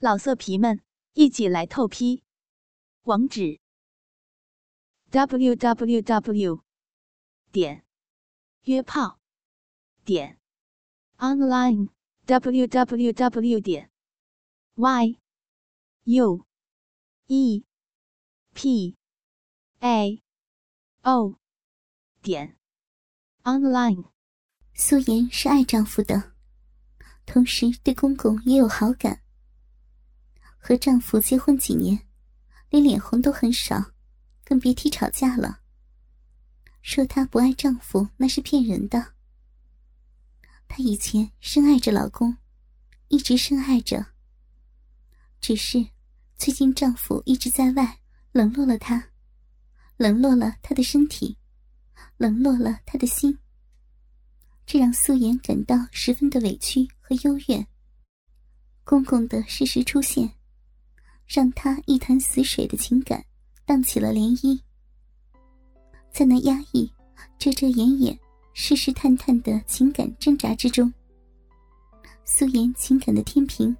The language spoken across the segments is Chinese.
老色皮们，一起来透批！网址：w w w 点约炮点 online w w w 点 y u e p a o 点 online。苏妍是爱丈夫的，同时对公公也有好感。和丈夫结婚几年，连脸红都很少，更别提吵架了。说她不爱丈夫那是骗人的。她以前深爱着老公，一直深爱着。只是最近丈夫一直在外，冷落了她，冷落了她的身体，冷落了她的心。这让素颜感到十分的委屈和幽怨。公公的适时出现。让他一潭死水的情感荡起了涟漪，在那压抑、遮遮掩掩、试试探探的情感挣扎之中，素颜情感的天平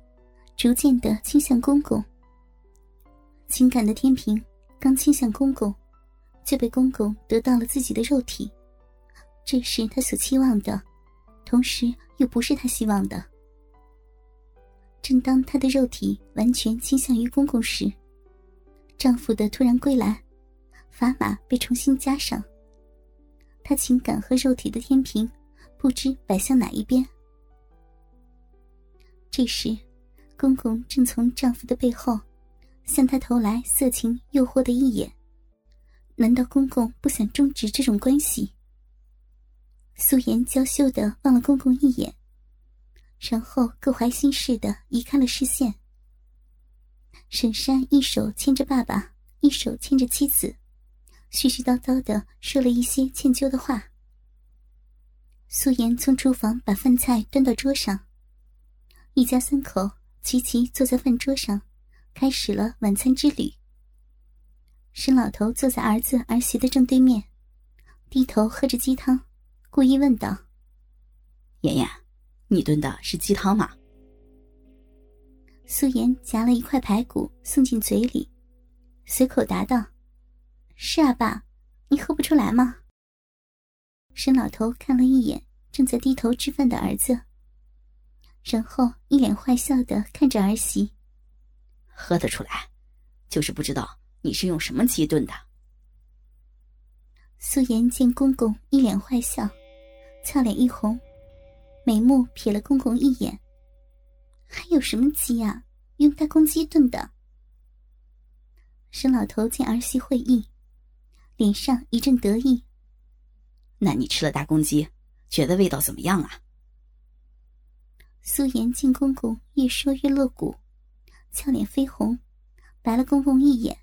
逐渐的倾向公公。情感的天平刚倾向公公，就被公公得到了自己的肉体，这是他所期望的，同时又不是他希望的。正当她的肉体完全倾向于公公时，丈夫的突然归来，砝码被重新加上。她情感和肉体的天平不知摆向哪一边。这时，公公正从丈夫的背后向她投来色情诱惑的一眼。难道公公不想终止这种关系？素颜娇羞的望了公公一眼。然后各怀心事的移开了视线。沈山一手牵着爸爸，一手牵着妻子，絮絮叨叨的说了一些歉疚的话。素颜从厨房把饭菜端到桌上，一家三口齐齐坐在饭桌上，开始了晚餐之旅。沈老头坐在儿子儿媳的正对面，低头喝着鸡汤，故意问道：“妍妍。”你炖的是鸡汤吗？素颜夹了一块排骨送进嘴里，随口答道：“是啊，爸，你喝不出来吗？”沈老头看了一眼正在低头吃饭的儿子，然后一脸坏笑的看着儿媳：“喝得出来，就是不知道你是用什么鸡炖的。”素颜见公公一脸坏笑，俏脸一红。眉目瞥了公公一眼，还有什么鸡啊？用大公鸡炖的。沈老头见儿媳会意，脸上一阵得意。那你吃了大公鸡，觉得味道怎么样啊？素颜见公公越说越露骨，俏脸绯红，白了公公一眼。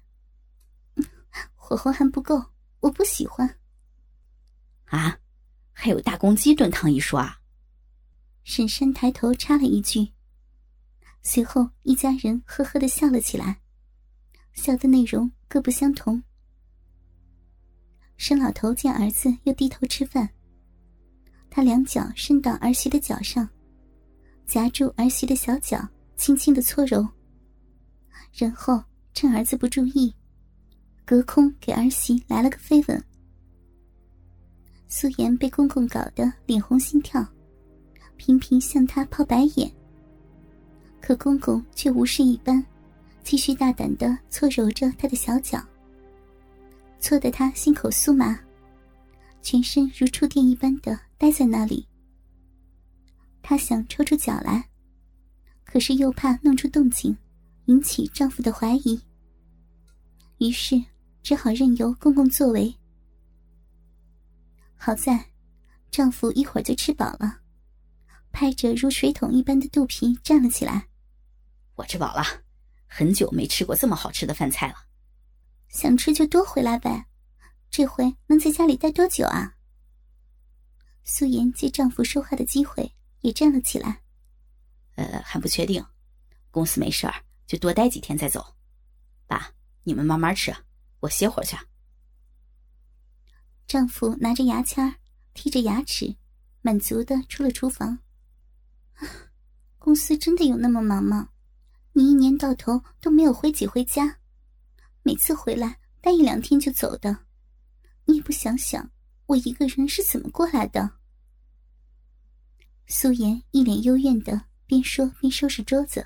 火候还不够，我不喜欢。啊，还有大公鸡炖汤一说啊？沈山抬头插了一句，随后一家人呵呵的笑了起来，笑的内容各不相同。沈老头见儿子又低头吃饭，他两脚伸到儿媳的脚上，夹住儿媳的小脚，轻轻的搓揉，然后趁儿子不注意，隔空给儿媳来了个飞吻。素颜被公公搞得脸红心跳。频频向他抛白眼，可公公却无视一般，继续大胆的搓揉着他的小脚，搓得他心口酥麻，全身如触电一般的呆在那里。他想抽出脚来，可是又怕弄出动静，引起丈夫的怀疑，于是只好任由公公作为。好在，丈夫一会儿就吃饱了。拍着如水桶一般的肚皮站了起来。我吃饱了，很久没吃过这么好吃的饭菜了。想吃就多回来呗，这回能在家里待多久啊？素颜借丈夫说话的机会也站了起来。呃，还不确定，公司没事儿就多待几天再走。爸，你们慢慢吃，我歇会儿去。丈夫拿着牙签剔着牙齿，满足的出了厨房。公司真的有那么忙吗？你一年到头都没有回几回家，每次回来待一两天就走的，你也不想想我一个人是怎么过来的？苏颜一脸幽怨的边说边收拾桌子。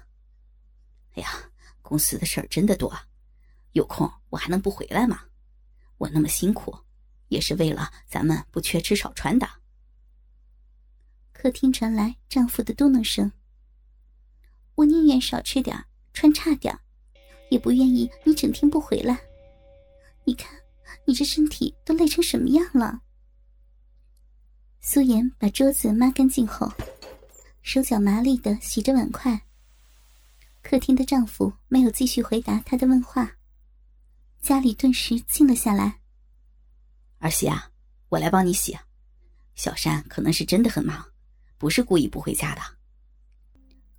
哎呀，公司的事儿真的多，有空我还能不回来吗？我那么辛苦，也是为了咱们不缺吃少穿的。客厅传来丈夫的嘟囔声：“我宁愿少吃点穿差点也不愿意你整天不回来。你看，你这身体都累成什么样了？”苏妍把桌子抹干净后，手脚麻利的洗着碗筷。客厅的丈夫没有继续回答她的问话，家里顿时静了下来。儿媳啊，我来帮你洗。小山可能是真的很忙，不是故意不回家的。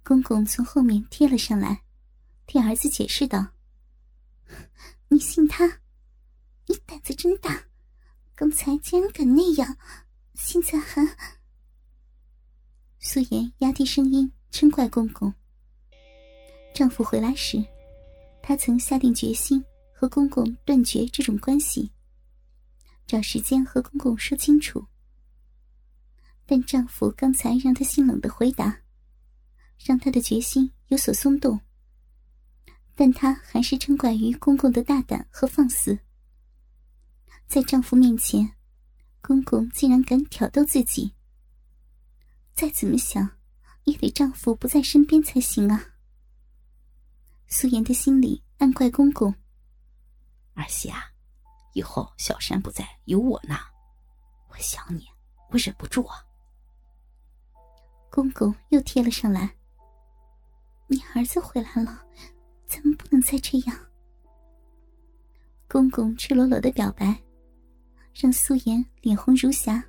公公从后面贴了上来，替儿子解释道：“你信他？你胆子真大！刚才竟然敢那样，现在还……”素颜压低声音嗔怪公公。丈夫回来时，她曾下定决心和公公断绝这种关系，找时间和公公说清楚。但丈夫刚才让她心冷的回答，让她的决心有所松动。但她还是嗔怪于公公的大胆和放肆。在丈夫面前，公公竟然敢挑逗自己。再怎么想，也得丈夫不在身边才行啊。苏妍的心里暗怪公公：“儿媳啊，以后小山不在，有我呢。我想你，我忍不住啊。”公公又贴了上来：“你儿子回来了，咱们不能再这样。”公公赤裸裸的表白，让苏妍脸红如霞。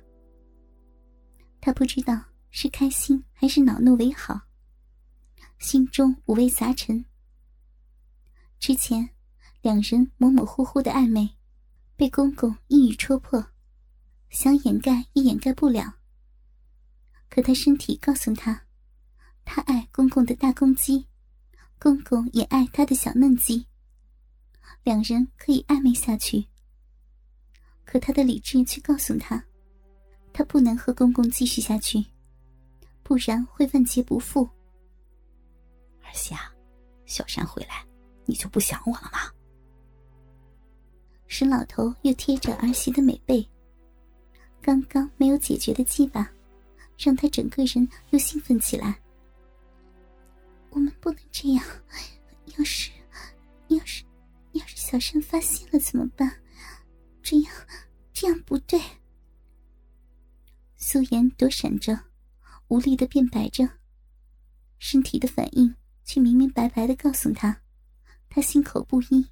她不知道是开心还是恼怒为好，心中五味杂陈。之前，两人模模糊糊的暧昧，被公公一语戳破，想掩盖也掩盖不了。可他身体告诉他，他爱公公的大公鸡，公公也爱他的小嫩鸡，两人可以暧昧下去。可他的理智却告诉他，他不能和公公继续下去，不然会万劫不复。儿媳啊，小山回来。你就不想我了吗？沈老头又贴着儿媳的美背，刚刚没有解决的鸡巴，让他整个人又兴奋起来。我们不能这样，要是，要是，要是小山发现了怎么办？这样，这样不对。素颜躲闪着，无力的辩白着，身体的反应却明明白白的告诉他。他心口不一，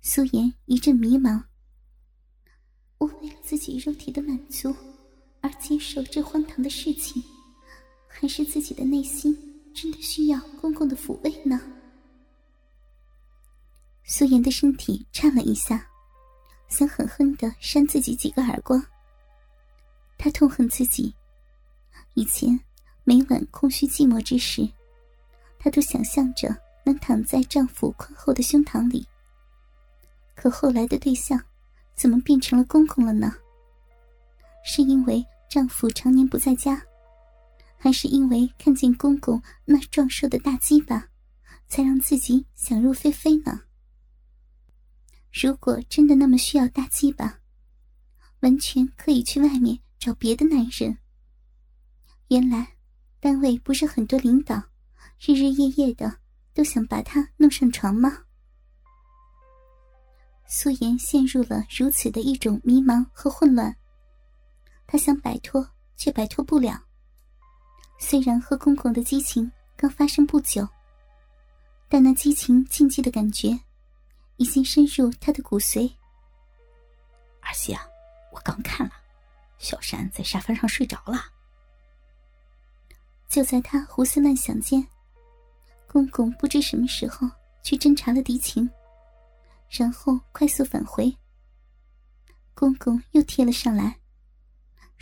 苏颜一阵迷茫。我为了自己肉体的满足而接受这荒唐的事情，还是自己的内心真的需要公公的抚慰呢？苏颜的身体颤了一下，想狠狠的扇自己几个耳光。她痛恨自己，以前每晚空虚寂寞之时，她都想象着。能躺在丈夫宽厚的胸膛里，可后来的对象怎么变成了公公了呢？是因为丈夫常年不在家，还是因为看见公公那壮硕的大鸡巴，才让自己想入非非呢？如果真的那么需要大鸡巴，完全可以去外面找别的男人。原来，单位不是很多领导日日夜夜的。都想把他弄上床吗？素颜陷入了如此的一种迷茫和混乱。他想摆脱，却摆脱不了。虽然和公公的激情刚发生不久，但那激情禁忌的感觉，已经深入他的骨髓。儿媳啊，我刚看了，小山在沙发上睡着了。就在他胡思乱想间。公公不知什么时候去侦查了敌情，然后快速返回。公公又贴了上来，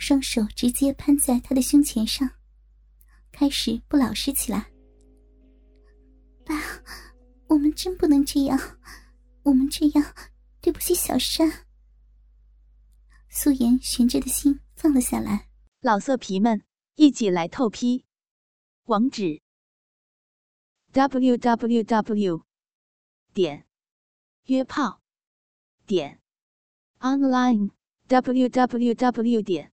双手直接攀在他的胸前上，开始不老实起来。爸我们真不能这样，我们这样对不起小山。素颜悬着的心放了下来。老色皮们，一起来透批，网址：w w w 点约炮点 online w w w 点